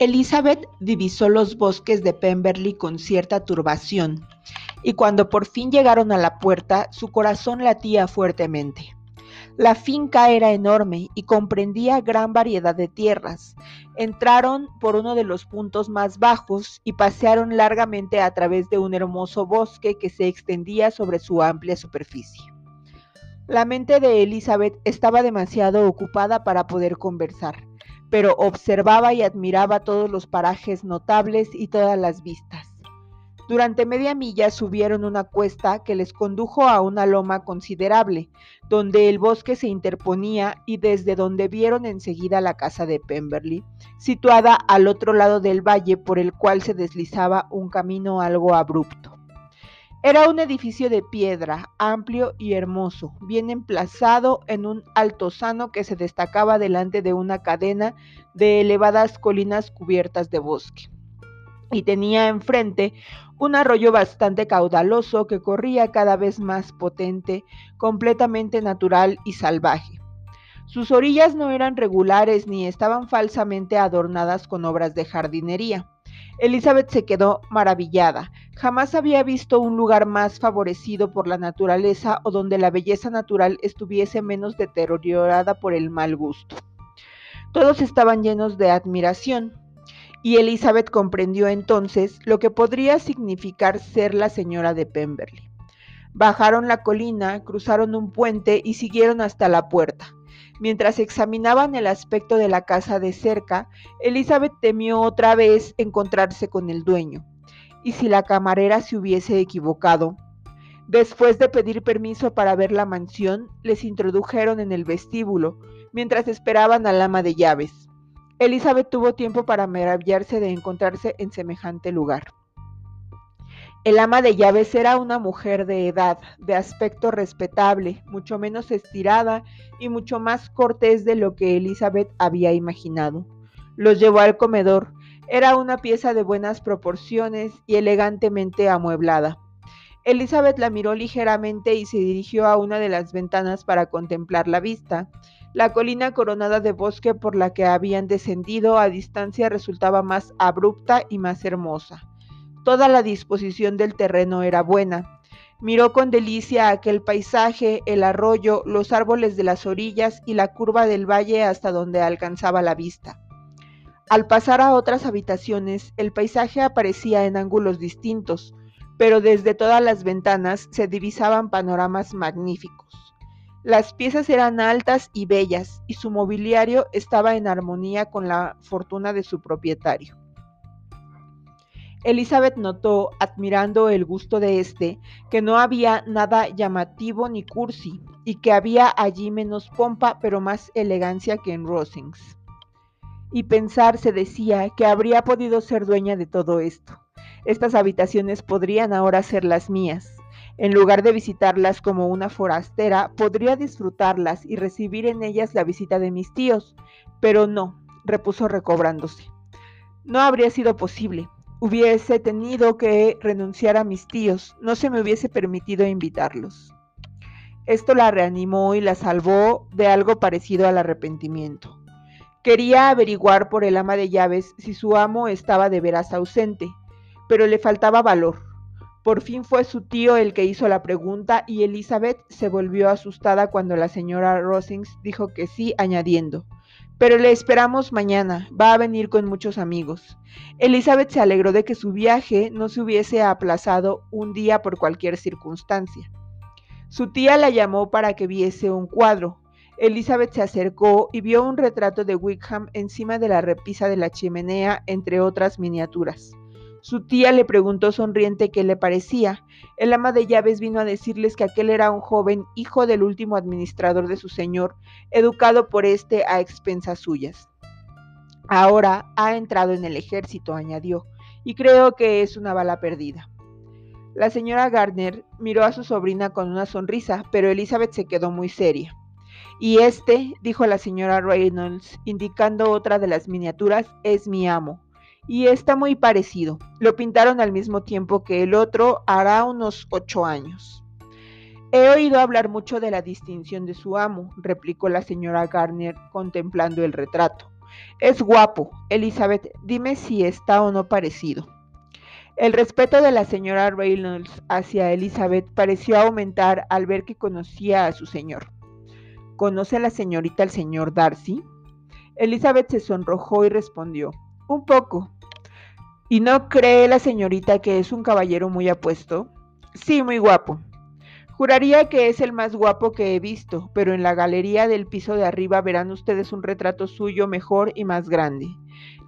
Elizabeth divisó los bosques de Pemberley con cierta turbación, y cuando por fin llegaron a la puerta, su corazón latía fuertemente. La finca era enorme y comprendía gran variedad de tierras. Entraron por uno de los puntos más bajos y pasearon largamente a través de un hermoso bosque que se extendía sobre su amplia superficie. La mente de Elizabeth estaba demasiado ocupada para poder conversar pero observaba y admiraba todos los parajes notables y todas las vistas. Durante media milla subieron una cuesta que les condujo a una loma considerable, donde el bosque se interponía y desde donde vieron enseguida la casa de Pemberley, situada al otro lado del valle por el cual se deslizaba un camino algo abrupto. Era un edificio de piedra, amplio y hermoso, bien emplazado en un altozano que se destacaba delante de una cadena de elevadas colinas cubiertas de bosque. Y tenía enfrente un arroyo bastante caudaloso que corría cada vez más potente, completamente natural y salvaje. Sus orillas no eran regulares ni estaban falsamente adornadas con obras de jardinería. Elizabeth se quedó maravillada. Jamás había visto un lugar más favorecido por la naturaleza o donde la belleza natural estuviese menos deteriorada por el mal gusto. Todos estaban llenos de admiración, y Elizabeth comprendió entonces lo que podría significar ser la señora de Pemberley. Bajaron la colina, cruzaron un puente y siguieron hasta la puerta. Mientras examinaban el aspecto de la casa de cerca, Elizabeth temió otra vez encontrarse con el dueño. ¿Y si la camarera se hubiese equivocado? Después de pedir permiso para ver la mansión, les introdujeron en el vestíbulo, mientras esperaban al ama de llaves. Elizabeth tuvo tiempo para maravillarse de encontrarse en semejante lugar. El ama de llaves era una mujer de edad, de aspecto respetable, mucho menos estirada y mucho más cortés de lo que Elizabeth había imaginado. Los llevó al comedor. Era una pieza de buenas proporciones y elegantemente amueblada. Elizabeth la miró ligeramente y se dirigió a una de las ventanas para contemplar la vista. La colina coronada de bosque por la que habían descendido a distancia resultaba más abrupta y más hermosa. Toda la disposición del terreno era buena. Miró con delicia aquel paisaje, el arroyo, los árboles de las orillas y la curva del valle hasta donde alcanzaba la vista. Al pasar a otras habitaciones, el paisaje aparecía en ángulos distintos, pero desde todas las ventanas se divisaban panoramas magníficos. Las piezas eran altas y bellas, y su mobiliario estaba en armonía con la fortuna de su propietario. Elizabeth notó, admirando el gusto de éste, que no había nada llamativo ni cursi, y que había allí menos pompa pero más elegancia que en Rosings. Y pensar, se decía, que habría podido ser dueña de todo esto. Estas habitaciones podrían ahora ser las mías. En lugar de visitarlas como una forastera, podría disfrutarlas y recibir en ellas la visita de mis tíos. Pero no, repuso recobrándose. No habría sido posible hubiese tenido que renunciar a mis tíos, no se me hubiese permitido invitarlos. Esto la reanimó y la salvó de algo parecido al arrepentimiento. Quería averiguar por el ama de llaves si su amo estaba de veras ausente, pero le faltaba valor. Por fin fue su tío el que hizo la pregunta y Elizabeth se volvió asustada cuando la señora Rosings dijo que sí, añadiendo, pero le esperamos mañana. Va a venir con muchos amigos. Elizabeth se alegró de que su viaje no se hubiese aplazado un día por cualquier circunstancia. Su tía la llamó para que viese un cuadro. Elizabeth se acercó y vio un retrato de Wickham encima de la repisa de la chimenea, entre otras miniaturas. Su tía le preguntó sonriente qué le parecía. El ama de llaves vino a decirles que aquel era un joven hijo del último administrador de su señor, educado por éste a expensas suyas. Ahora ha entrado en el ejército, añadió, y creo que es una bala perdida. La señora Gardner miró a su sobrina con una sonrisa, pero Elizabeth se quedó muy seria. Y este, dijo la señora Reynolds, indicando otra de las miniaturas, es mi amo y está muy parecido. Lo pintaron al mismo tiempo que el otro hará unos ocho años. He oído hablar mucho de la distinción de su amo, replicó la señora Garner contemplando el retrato. Es guapo. Elizabeth, dime si está o no parecido. El respeto de la señora Reynolds hacia Elizabeth pareció aumentar al ver que conocía a su señor. ¿Conoce a la señorita al señor Darcy? Elizabeth se sonrojó y respondió, un poco. ¿Y no cree la señorita que es un caballero muy apuesto? Sí, muy guapo. Juraría que es el más guapo que he visto, pero en la galería del piso de arriba verán ustedes un retrato suyo mejor y más grande.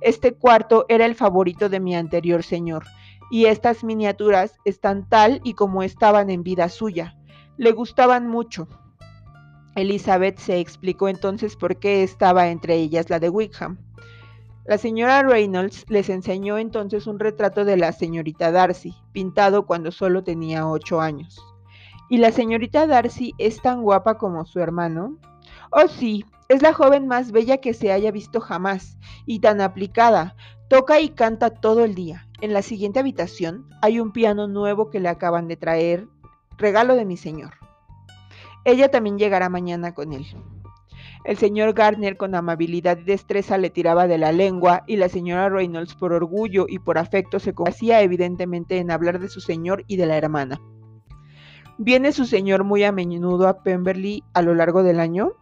Este cuarto era el favorito de mi anterior señor, y estas miniaturas están tal y como estaban en vida suya. Le gustaban mucho. Elizabeth se explicó entonces por qué estaba entre ellas la de Wickham. La señora Reynolds les enseñó entonces un retrato de la señorita Darcy, pintado cuando solo tenía ocho años. ¿Y la señorita Darcy es tan guapa como su hermano? Oh sí, es la joven más bella que se haya visto jamás, y tan aplicada. Toca y canta todo el día. En la siguiente habitación hay un piano nuevo que le acaban de traer, regalo de mi señor. Ella también llegará mañana con él. El señor Gardner con amabilidad y destreza le tiraba de la lengua y la señora Reynolds por orgullo y por afecto se complacía evidentemente en hablar de su señor y de la hermana. ¿Viene su señor muy a menudo a Pemberley a lo largo del año?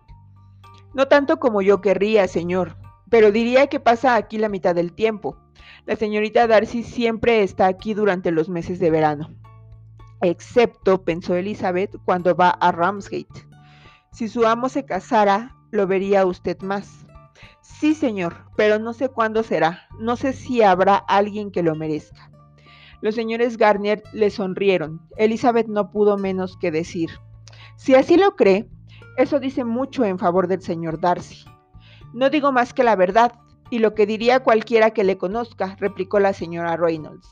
No tanto como yo querría, señor, pero diría que pasa aquí la mitad del tiempo. La señorita Darcy siempre está aquí durante los meses de verano. Excepto, pensó Elizabeth, cuando va a Ramsgate. Si su amo se casara, lo vería usted más. Sí, señor, pero no sé cuándo será. No sé si habrá alguien que lo merezca. Los señores Garnier le sonrieron. Elizabeth no pudo menos que decir, si así lo cree, eso dice mucho en favor del señor Darcy. No digo más que la verdad, y lo que diría cualquiera que le conozca, replicó la señora Reynolds.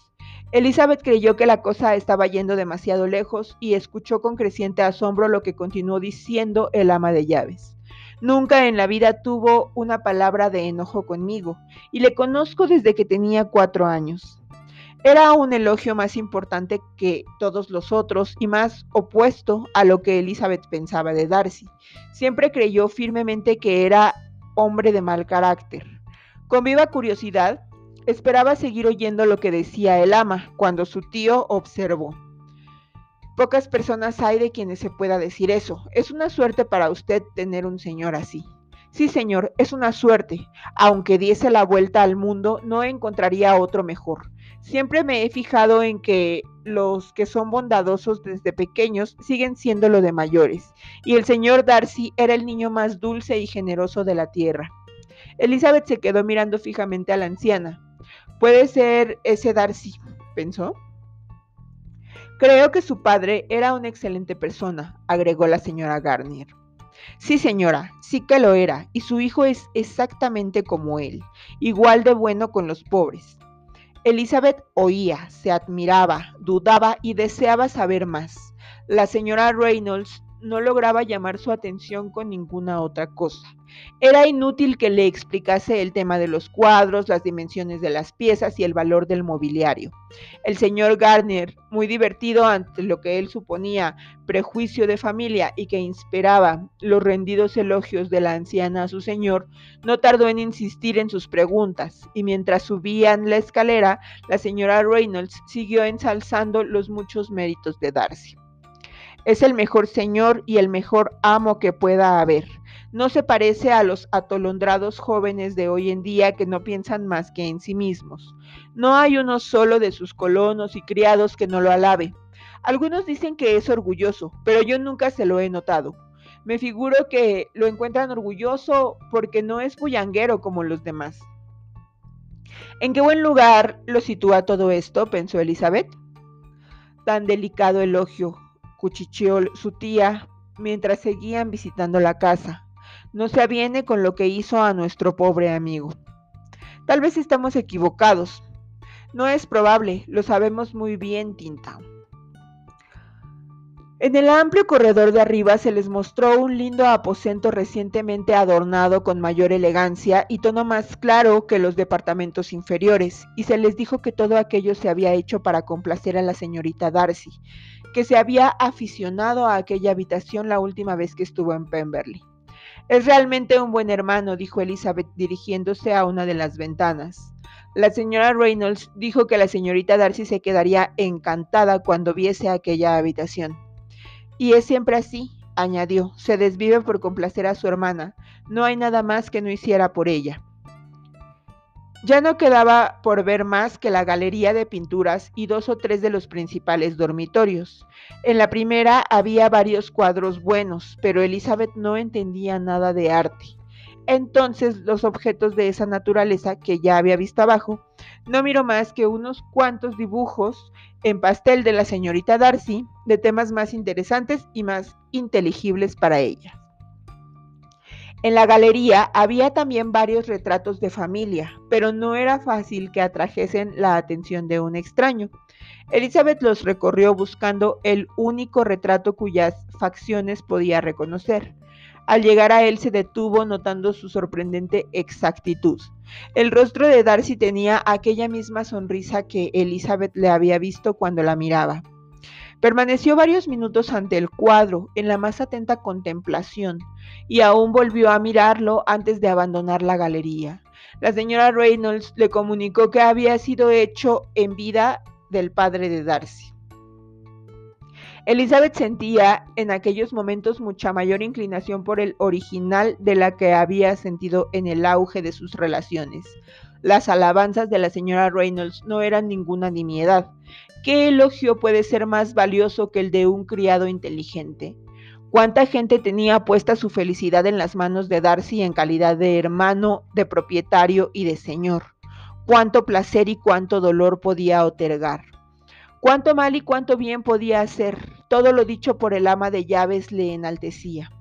Elizabeth creyó que la cosa estaba yendo demasiado lejos y escuchó con creciente asombro lo que continuó diciendo el ama de llaves. Nunca en la vida tuvo una palabra de enojo conmigo, y le conozco desde que tenía cuatro años. Era un elogio más importante que todos los otros y más opuesto a lo que Elizabeth pensaba de Darcy. Siempre creyó firmemente que era hombre de mal carácter. Con viva curiosidad, esperaba seguir oyendo lo que decía el ama cuando su tío observó. Pocas personas hay de quienes se pueda decir eso. Es una suerte para usted tener un señor así. Sí, señor, es una suerte. Aunque diese la vuelta al mundo, no encontraría otro mejor. Siempre me he fijado en que los que son bondadosos desde pequeños siguen siendo lo de mayores, y el señor Darcy era el niño más dulce y generoso de la tierra. Elizabeth se quedó mirando fijamente a la anciana. Puede ser ese Darcy, pensó. Creo que su padre era una excelente persona, agregó la señora Garnier. Sí, señora, sí que lo era, y su hijo es exactamente como él, igual de bueno con los pobres. Elizabeth oía, se admiraba, dudaba y deseaba saber más. La señora Reynolds no lograba llamar su atención con ninguna otra cosa. Era inútil que le explicase el tema de los cuadros, las dimensiones de las piezas y el valor del mobiliario. El señor Garner, muy divertido ante lo que él suponía prejuicio de familia y que inspiraba los rendidos elogios de la anciana a su señor, no tardó en insistir en sus preguntas, y mientras subían la escalera, la señora Reynolds siguió ensalzando los muchos méritos de Darcy. Es el mejor señor y el mejor amo que pueda haber. No se parece a los atolondrados jóvenes de hoy en día que no piensan más que en sí mismos. No hay uno solo de sus colonos y criados que no lo alabe. Algunos dicen que es orgulloso, pero yo nunca se lo he notado. Me figuro que lo encuentran orgulloso porque no es bullanguero como los demás. ¿En qué buen lugar lo sitúa todo esto? pensó Elizabeth. Tan delicado elogio, cuchicheó su tía mientras seguían visitando la casa. No se aviene con lo que hizo a nuestro pobre amigo. Tal vez estamos equivocados. No es probable, lo sabemos muy bien, Tinta. En el amplio corredor de arriba se les mostró un lindo aposento recientemente adornado con mayor elegancia y tono más claro que los departamentos inferiores, y se les dijo que todo aquello se había hecho para complacer a la señorita Darcy, que se había aficionado a aquella habitación la última vez que estuvo en Pemberley. Es realmente un buen hermano, dijo Elizabeth dirigiéndose a una de las ventanas. La señora Reynolds dijo que la señorita Darcy se quedaría encantada cuando viese aquella habitación. Y es siempre así, añadió, se desvive por complacer a su hermana. No hay nada más que no hiciera por ella. Ya no quedaba por ver más que la galería de pinturas y dos o tres de los principales dormitorios. En la primera había varios cuadros buenos, pero Elizabeth no entendía nada de arte. Entonces los objetos de esa naturaleza que ya había visto abajo, no miró más que unos cuantos dibujos en pastel de la señorita Darcy de temas más interesantes y más inteligibles para ella. En la galería había también varios retratos de familia, pero no era fácil que atrajesen la atención de un extraño. Elizabeth los recorrió buscando el único retrato cuyas facciones podía reconocer. Al llegar a él se detuvo notando su sorprendente exactitud. El rostro de Darcy tenía aquella misma sonrisa que Elizabeth le había visto cuando la miraba. Permaneció varios minutos ante el cuadro, en la más atenta contemplación, y aún volvió a mirarlo antes de abandonar la galería. La señora Reynolds le comunicó que había sido hecho en vida del padre de Darcy. Elizabeth sentía en aquellos momentos mucha mayor inclinación por el original de la que había sentido en el auge de sus relaciones. Las alabanzas de la señora Reynolds no eran ninguna nimiedad. ¿Qué elogio puede ser más valioso que el de un criado inteligente? ¿Cuánta gente tenía puesta su felicidad en las manos de Darcy en calidad de hermano, de propietario y de señor? ¿Cuánto placer y cuánto dolor podía otorgar? ¿Cuánto mal y cuánto bien podía hacer? Todo lo dicho por el ama de llaves le enaltecía.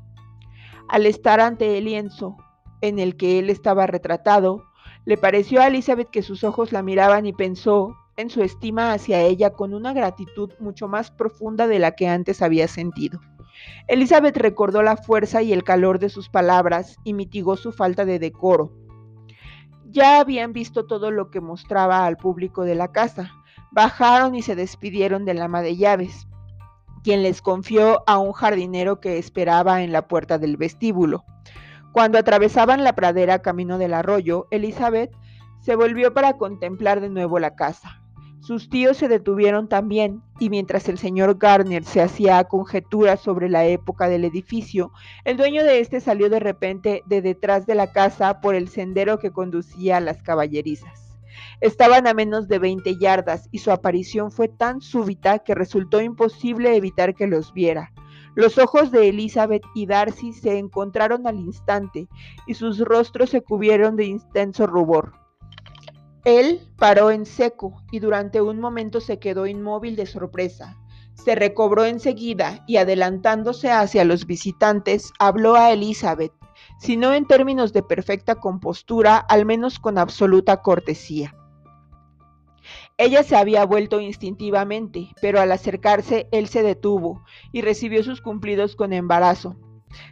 Al estar ante el lienzo en el que él estaba retratado, le pareció a Elizabeth que sus ojos la miraban y pensó en su estima hacia ella con una gratitud mucho más profunda de la que antes había sentido. Elizabeth recordó la fuerza y el calor de sus palabras y mitigó su falta de decoro. Ya habían visto todo lo que mostraba al público de la casa. Bajaron y se despidieron del ama de llaves, quien les confió a un jardinero que esperaba en la puerta del vestíbulo. Cuando atravesaban la pradera camino del arroyo, Elizabeth se volvió para contemplar de nuevo la casa. Sus tíos se detuvieron también, y mientras el señor Garner se hacía conjeturas sobre la época del edificio, el dueño de este salió de repente de detrás de la casa por el sendero que conducía a las caballerizas. Estaban a menos de 20 yardas y su aparición fue tan súbita que resultó imposible evitar que los viera. Los ojos de Elizabeth y Darcy se encontraron al instante y sus rostros se cubrieron de intenso rubor. Él paró en seco y durante un momento se quedó inmóvil de sorpresa. Se recobró enseguida y adelantándose hacia los visitantes, habló a Elizabeth, si no en términos de perfecta compostura, al menos con absoluta cortesía. Ella se había vuelto instintivamente, pero al acercarse él se detuvo y recibió sus cumplidos con embarazo.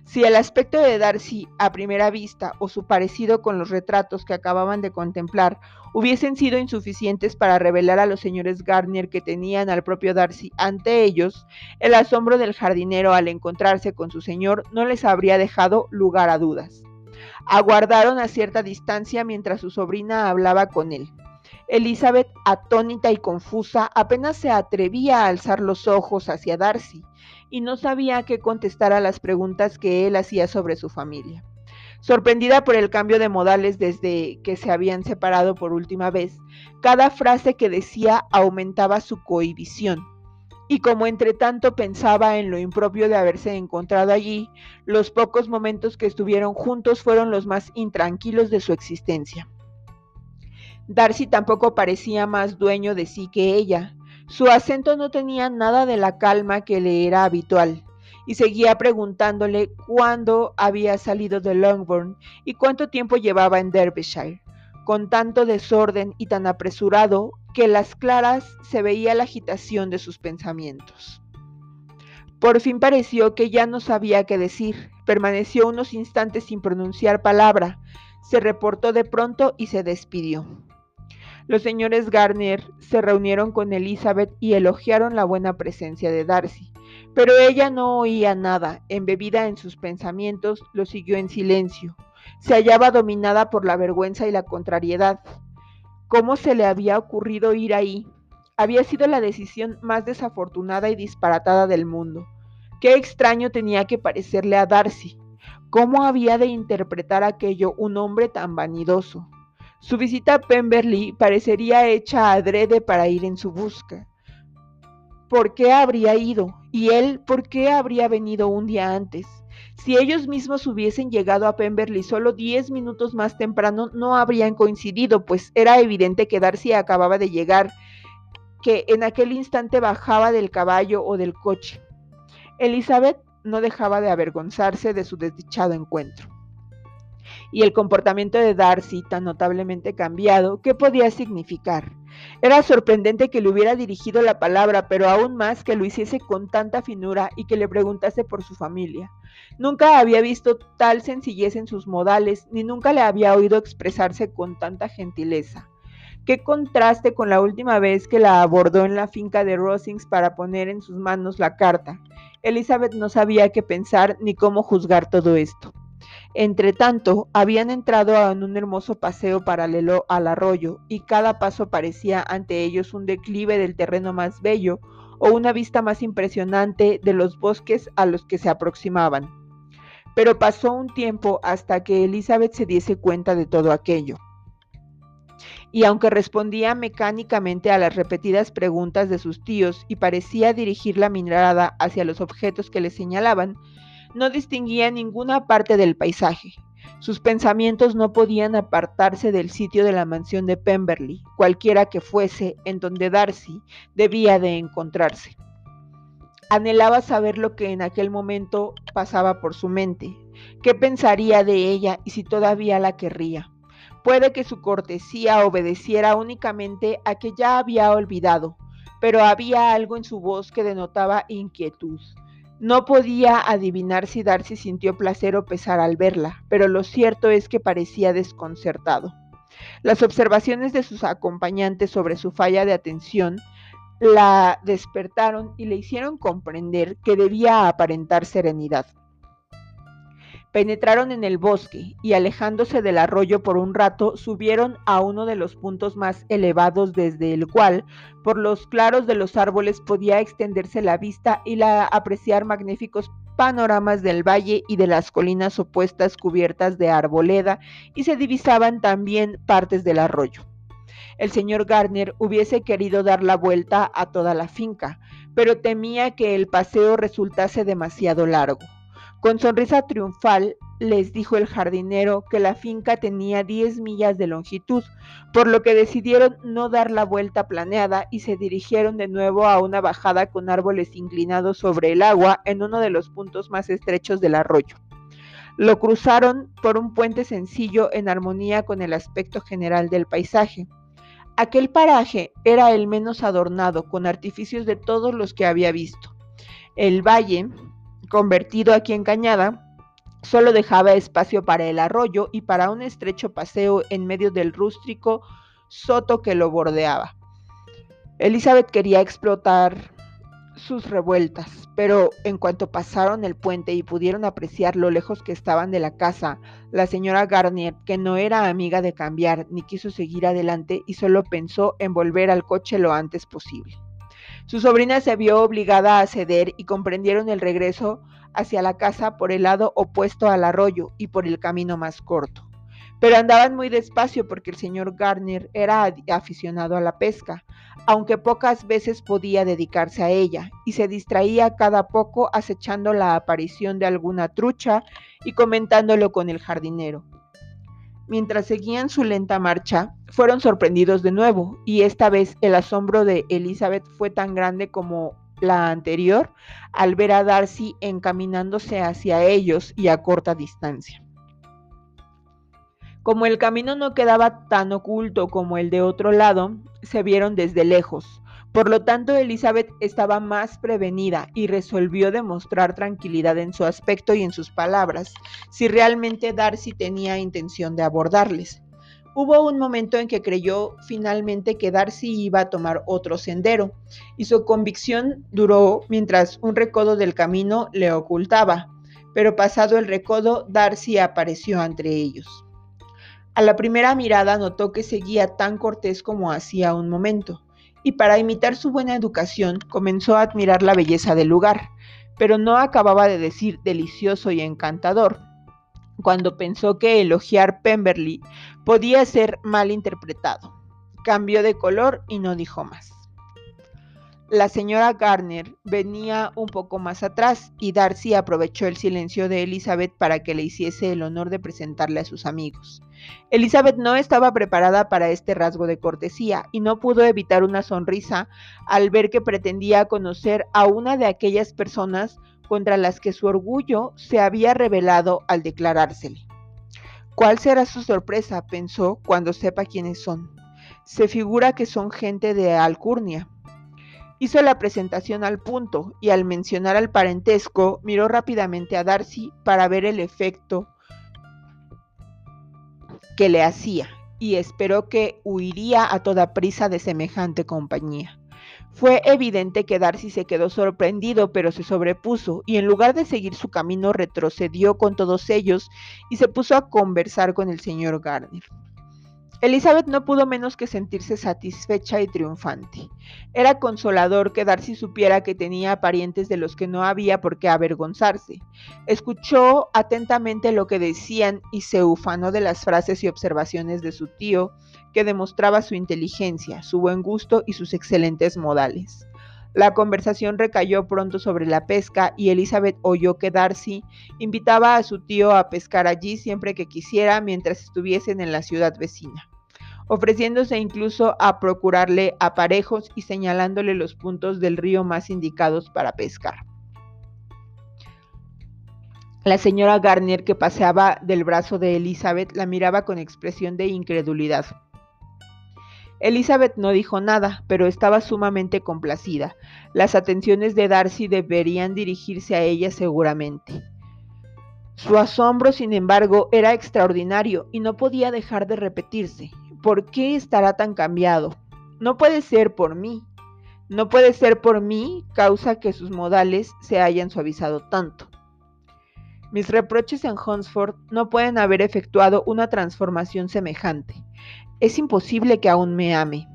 Si el aspecto de Darcy a primera vista o su parecido con los retratos que acababan de contemplar hubiesen sido insuficientes para revelar a los señores Gardner que tenían al propio Darcy ante ellos, el asombro del jardinero al encontrarse con su señor no les habría dejado lugar a dudas. Aguardaron a cierta distancia mientras su sobrina hablaba con él. Elizabeth, atónita y confusa, apenas se atrevía a alzar los ojos hacia Darcy y no sabía qué contestar a las preguntas que él hacía sobre su familia. Sorprendida por el cambio de modales desde que se habían separado por última vez, cada frase que decía aumentaba su cohibición. Y como entre tanto pensaba en lo impropio de haberse encontrado allí, los pocos momentos que estuvieron juntos fueron los más intranquilos de su existencia. Darcy tampoco parecía más dueño de sí que ella. Su acento no tenía nada de la calma que le era habitual, y seguía preguntándole cuándo había salido de Longbourn y cuánto tiempo llevaba en Derbyshire, con tanto desorden y tan apresurado que las claras se veía la agitación de sus pensamientos. Por fin pareció que ya no sabía qué decir. Permaneció unos instantes sin pronunciar palabra, se reportó de pronto y se despidió. Los señores Garner se reunieron con Elizabeth y elogiaron la buena presencia de Darcy, Pero ella no oía nada, embebida en sus pensamientos, lo siguió en silencio. Se hallaba dominada por la vergüenza y la contrariedad. ¿Cómo se le había ocurrido ir ahí? Había sido la decisión más desafortunada y disparatada del mundo. Qué extraño tenía que parecerle a Darcy. ¿Cómo había de interpretar aquello un hombre tan vanidoso? Su visita a Pemberley parecería hecha adrede para ir en su busca. ¿Por qué habría ido? ¿Y él por qué habría venido un día antes? Si ellos mismos hubiesen llegado a Pemberley solo diez minutos más temprano, no habrían coincidido, pues era evidente que Darcy acababa de llegar, que en aquel instante bajaba del caballo o del coche. Elizabeth no dejaba de avergonzarse de su desdichado encuentro. Y el comportamiento de Darcy, tan notablemente cambiado, ¿qué podía significar? Era sorprendente que le hubiera dirigido la palabra, pero aún más que lo hiciese con tanta finura y que le preguntase por su familia. Nunca había visto tal sencillez en sus modales, ni nunca le había oído expresarse con tanta gentileza. Qué contraste con la última vez que la abordó en la finca de Rosings para poner en sus manos la carta. Elizabeth no sabía qué pensar ni cómo juzgar todo esto. Entretanto, habían entrado en un hermoso paseo paralelo al arroyo, y cada paso parecía ante ellos un declive del terreno más bello o una vista más impresionante de los bosques a los que se aproximaban. Pero pasó un tiempo hasta que Elizabeth se diese cuenta de todo aquello y aunque respondía mecánicamente a las repetidas preguntas de sus tíos y parecía dirigir la mirada hacia los objetos que le señalaban, no distinguía ninguna parte del paisaje. Sus pensamientos no podían apartarse del sitio de la mansión de Pemberley, cualquiera que fuese en donde Darcy debía de encontrarse. Anhelaba saber lo que en aquel momento pasaba por su mente, qué pensaría de ella y si todavía la querría. Puede que su cortesía obedeciera únicamente a que ya había olvidado, pero había algo en su voz que denotaba inquietud. No podía adivinar si Darcy sintió placer o pesar al verla, pero lo cierto es que parecía desconcertado. Las observaciones de sus acompañantes sobre su falla de atención la despertaron y le hicieron comprender que debía aparentar serenidad. Penetraron en el bosque y alejándose del arroyo por un rato, subieron a uno de los puntos más elevados desde el cual, por los claros de los árboles, podía extenderse la vista y la apreciar magníficos panoramas del valle y de las colinas opuestas cubiertas de arboleda y se divisaban también partes del arroyo. El señor Gardner hubiese querido dar la vuelta a toda la finca, pero temía que el paseo resultase demasiado largo. Con sonrisa triunfal les dijo el jardinero que la finca tenía 10 millas de longitud, por lo que decidieron no dar la vuelta planeada y se dirigieron de nuevo a una bajada con árboles inclinados sobre el agua en uno de los puntos más estrechos del arroyo. Lo cruzaron por un puente sencillo en armonía con el aspecto general del paisaje. Aquel paraje era el menos adornado con artificios de todos los que había visto. El valle, convertido aquí en cañada, solo dejaba espacio para el arroyo y para un estrecho paseo en medio del rústico soto que lo bordeaba. Elizabeth quería explotar sus revueltas, pero en cuanto pasaron el puente y pudieron apreciar lo lejos que estaban de la casa, la señora Garnier, que no era amiga de cambiar ni quiso seguir adelante y solo pensó en volver al coche lo antes posible. Su sobrina se vio obligada a ceder y comprendieron el regreso hacia la casa por el lado opuesto al arroyo y por el camino más corto. Pero andaban muy despacio porque el señor Garner era aficionado a la pesca, aunque pocas veces podía dedicarse a ella, y se distraía cada poco acechando la aparición de alguna trucha y comentándolo con el jardinero. Mientras seguían su lenta marcha, fueron sorprendidos de nuevo, y esta vez el asombro de Elizabeth fue tan grande como la anterior al ver a Darcy encaminándose hacia ellos y a corta distancia. Como el camino no quedaba tan oculto como el de otro lado, se vieron desde lejos, por lo tanto, Elizabeth estaba más prevenida y resolvió demostrar tranquilidad en su aspecto y en sus palabras, si realmente Darcy tenía intención de abordarles. Hubo un momento en que creyó finalmente que Darcy iba a tomar otro sendero, y su convicción duró mientras un recodo del camino le ocultaba, pero pasado el recodo, Darcy apareció entre ellos. A la primera mirada notó que seguía tan cortés como hacía un momento, y para imitar su buena educación comenzó a admirar la belleza del lugar, pero no acababa de decir delicioso y encantador, cuando pensó que elogiar Pemberley podía ser mal interpretado. Cambió de color y no dijo más. La señora Garner venía un poco más atrás y Darcy aprovechó el silencio de Elizabeth para que le hiciese el honor de presentarle a sus amigos. Elizabeth no estaba preparada para este rasgo de cortesía y no pudo evitar una sonrisa al ver que pretendía conocer a una de aquellas personas contra las que su orgullo se había revelado al declarársele. ¿Cuál será su sorpresa? pensó cuando sepa quiénes son. Se figura que son gente de Alcurnia. Hizo la presentación al punto y al mencionar al parentesco miró rápidamente a Darcy para ver el efecto que le hacía y esperó que huiría a toda prisa de semejante compañía. Fue evidente que Darcy se quedó sorprendido, pero se sobrepuso, y en lugar de seguir su camino retrocedió con todos ellos y se puso a conversar con el señor Gardner. Elizabeth no pudo menos que sentirse satisfecha y triunfante. Era consolador que Darcy supiera que tenía parientes de los que no había por qué avergonzarse. Escuchó atentamente lo que decían y se ufanó de las frases y observaciones de su tío, que demostraba su inteligencia, su buen gusto y sus excelentes modales. La conversación recayó pronto sobre la pesca y Elizabeth oyó que Darcy invitaba a su tío a pescar allí siempre que quisiera mientras estuviesen en la ciudad vecina, ofreciéndose incluso a procurarle aparejos y señalándole los puntos del río más indicados para pescar. La señora Garnier, que paseaba del brazo de Elizabeth, la miraba con expresión de incredulidad. Elizabeth no dijo nada, pero estaba sumamente complacida. Las atenciones de Darcy deberían dirigirse a ella seguramente. Su asombro, sin embargo, era extraordinario y no podía dejar de repetirse. ¿Por qué estará tan cambiado? No puede ser por mí. No puede ser por mí causa que sus modales se hayan suavizado tanto. Mis reproches en Hunsford no pueden haber efectuado una transformación semejante. Es imposible que aún me ame.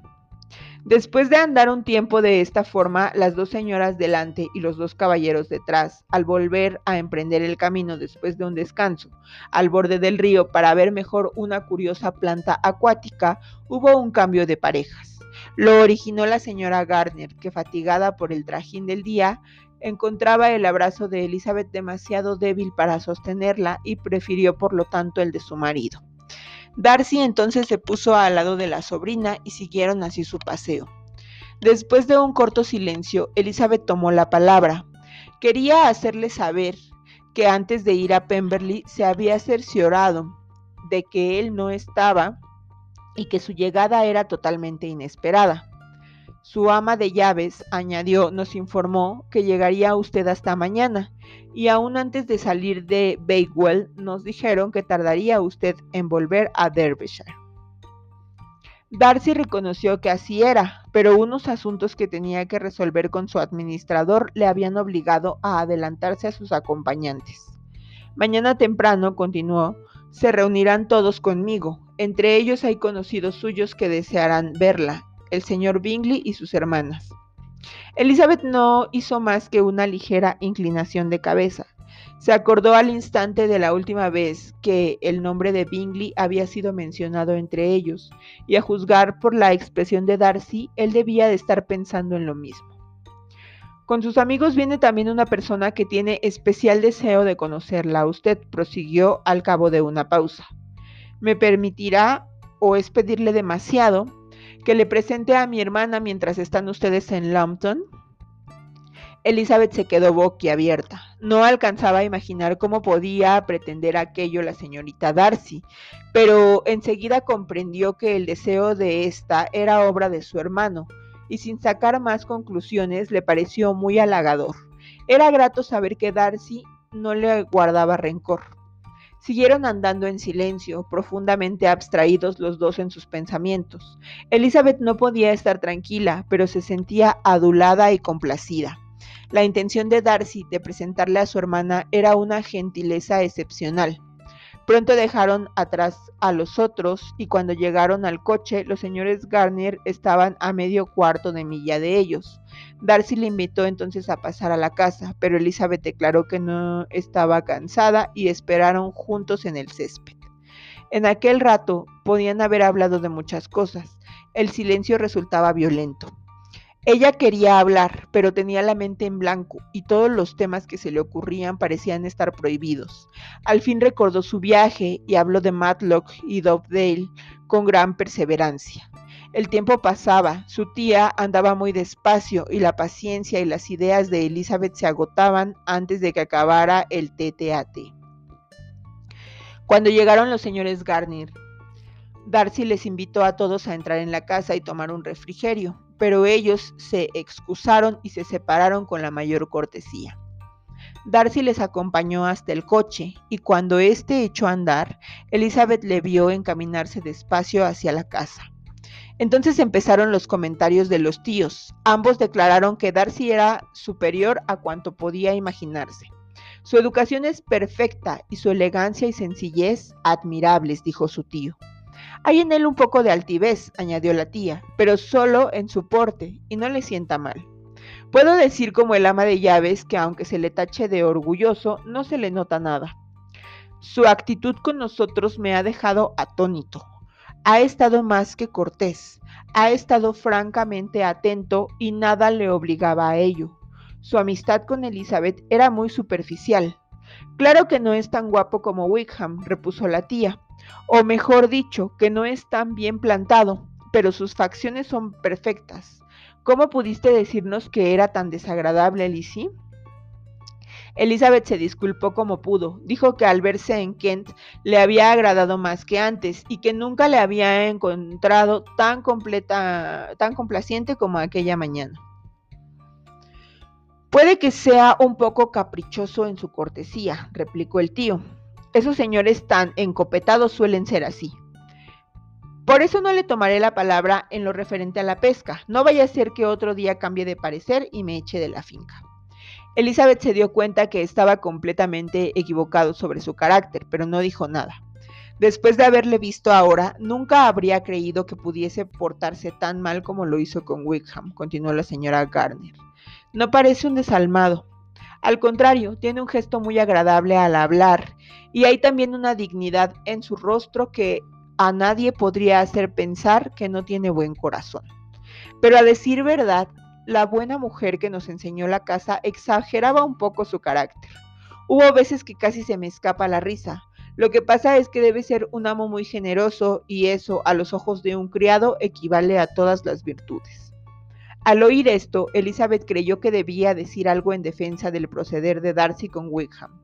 Después de andar un tiempo de esta forma, las dos señoras delante y los dos caballeros detrás, al volver a emprender el camino después de un descanso al borde del río para ver mejor una curiosa planta acuática, hubo un cambio de parejas. Lo originó la señora Gardner, que fatigada por el trajín del día, encontraba el abrazo de Elizabeth demasiado débil para sostenerla y prefirió por lo tanto el de su marido. Darcy entonces se puso al lado de la sobrina y siguieron así su paseo. Después de un corto silencio, Elizabeth tomó la palabra. Quería hacerle saber que antes de ir a Pemberley se había cerciorado de que él no estaba y que su llegada era totalmente inesperada. Su ama de llaves, añadió, nos informó que llegaría usted hasta mañana, y aún antes de salir de Bakewell nos dijeron que tardaría usted en volver a Derbyshire. Darcy reconoció que así era, pero unos asuntos que tenía que resolver con su administrador le habían obligado a adelantarse a sus acompañantes. Mañana temprano, continuó, se reunirán todos conmigo. Entre ellos hay conocidos suyos que desearán verla, el señor Bingley y sus hermanas. Elizabeth no hizo más que una ligera inclinación de cabeza. Se acordó al instante de la última vez que el nombre de Bingley había sido mencionado entre ellos, y a juzgar por la expresión de Darcy, él debía de estar pensando en lo mismo. Con sus amigos viene también una persona que tiene especial deseo de conocerla. Usted prosiguió al cabo de una pausa. ¿Me permitirá o es pedirle demasiado que le presente a mi hermana mientras están ustedes en Lambton? Elizabeth se quedó boquiabierta. No alcanzaba a imaginar cómo podía pretender aquello la señorita Darcy, pero enseguida comprendió que el deseo de ésta era obra de su hermano, y sin sacar más conclusiones le pareció muy halagador. Era grato saber que Darcy no le guardaba rencor. Siguieron andando en silencio, profundamente abstraídos los dos en sus pensamientos. Elizabeth no podía estar tranquila, pero se sentía adulada y complacida. La intención de Darcy de presentarle a su hermana era una gentileza excepcional. Pronto dejaron atrás a los otros y cuando llegaron al coche los señores Garnier estaban a medio cuarto de milla de ellos. Darcy le invitó entonces a pasar a la casa, pero Elizabeth declaró que no estaba cansada y esperaron juntos en el césped. En aquel rato podían haber hablado de muchas cosas. El silencio resultaba violento. Ella quería hablar, pero tenía la mente en blanco y todos los temas que se le ocurrían parecían estar prohibidos. Al fin recordó su viaje y habló de Matlock y Dovedale con gran perseverancia. El tiempo pasaba, su tía andaba muy despacio y la paciencia y las ideas de Elizabeth se agotaban antes de que acabara el TTAT. Cuando llegaron los señores Garnier, Darcy les invitó a todos a entrar en la casa y tomar un refrigerio pero ellos se excusaron y se separaron con la mayor cortesía. Darcy les acompañó hasta el coche y cuando éste echó a andar, Elizabeth le vio encaminarse despacio hacia la casa. Entonces empezaron los comentarios de los tíos. Ambos declararon que Darcy era superior a cuanto podía imaginarse. Su educación es perfecta y su elegancia y sencillez admirables, dijo su tío. Hay en él un poco de altivez, añadió la tía, pero solo en su porte, y no le sienta mal. Puedo decir como el ama de llaves que aunque se le tache de orgulloso, no se le nota nada. Su actitud con nosotros me ha dejado atónito. Ha estado más que cortés, ha estado francamente atento y nada le obligaba a ello. Su amistad con Elizabeth era muy superficial. Claro que no es tan guapo como Wickham, repuso la tía, o mejor dicho, que no es tan bien plantado, pero sus facciones son perfectas. ¿Cómo pudiste decirnos que era tan desagradable, Lizzie? Elizabeth se disculpó como pudo. Dijo que al verse en Kent le había agradado más que antes y que nunca le había encontrado tan completa, tan complaciente como aquella mañana. Puede que sea un poco caprichoso en su cortesía, replicó el tío. Esos señores tan encopetados suelen ser así. Por eso no le tomaré la palabra en lo referente a la pesca. No vaya a ser que otro día cambie de parecer y me eche de la finca. Elizabeth se dio cuenta que estaba completamente equivocado sobre su carácter, pero no dijo nada. Después de haberle visto ahora, nunca habría creído que pudiese portarse tan mal como lo hizo con Wickham, continuó la señora Garner. No parece un desalmado, al contrario, tiene un gesto muy agradable al hablar y hay también una dignidad en su rostro que a nadie podría hacer pensar que no tiene buen corazón. Pero a decir verdad, la buena mujer que nos enseñó la casa exageraba un poco su carácter. Hubo veces que casi se me escapa la risa. Lo que pasa es que debe ser un amo muy generoso y eso, a los ojos de un criado, equivale a todas las virtudes. Al oír esto, Elizabeth creyó que debía decir algo en defensa del proceder de Darcy con Wickham.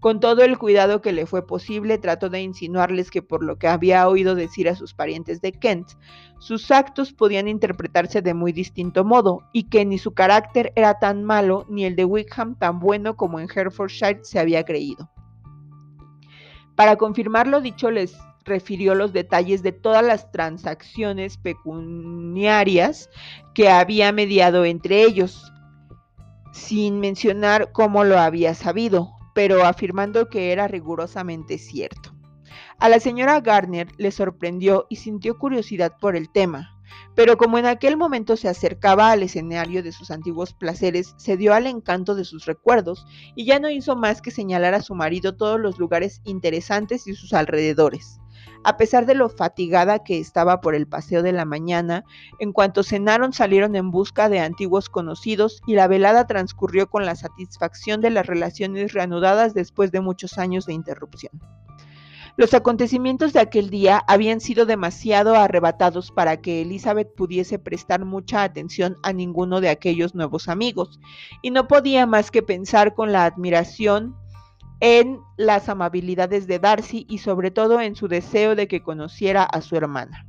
Con todo el cuidado que le fue posible, trató de insinuarles que por lo que había oído decir a sus parientes de Kent, sus actos podían interpretarse de muy distinto modo, y que ni su carácter era tan malo, ni el de Wickham tan bueno como en Herefordshire se había creído. Para confirmar lo dicho, les refirió los detalles de todas las transacciones pecuniarias que había mediado entre ellos, sin mencionar cómo lo había sabido, pero afirmando que era rigurosamente cierto. A la señora Garner le sorprendió y sintió curiosidad por el tema, pero como en aquel momento se acercaba al escenario de sus antiguos placeres, se dio al encanto de sus recuerdos y ya no hizo más que señalar a su marido todos los lugares interesantes y sus alrededores. A pesar de lo fatigada que estaba por el paseo de la mañana, en cuanto cenaron salieron en busca de antiguos conocidos y la velada transcurrió con la satisfacción de las relaciones reanudadas después de muchos años de interrupción. Los acontecimientos de aquel día habían sido demasiado arrebatados para que Elizabeth pudiese prestar mucha atención a ninguno de aquellos nuevos amigos, y no podía más que pensar con la admiración en las amabilidades de Darcy y sobre todo en su deseo de que conociera a su hermana.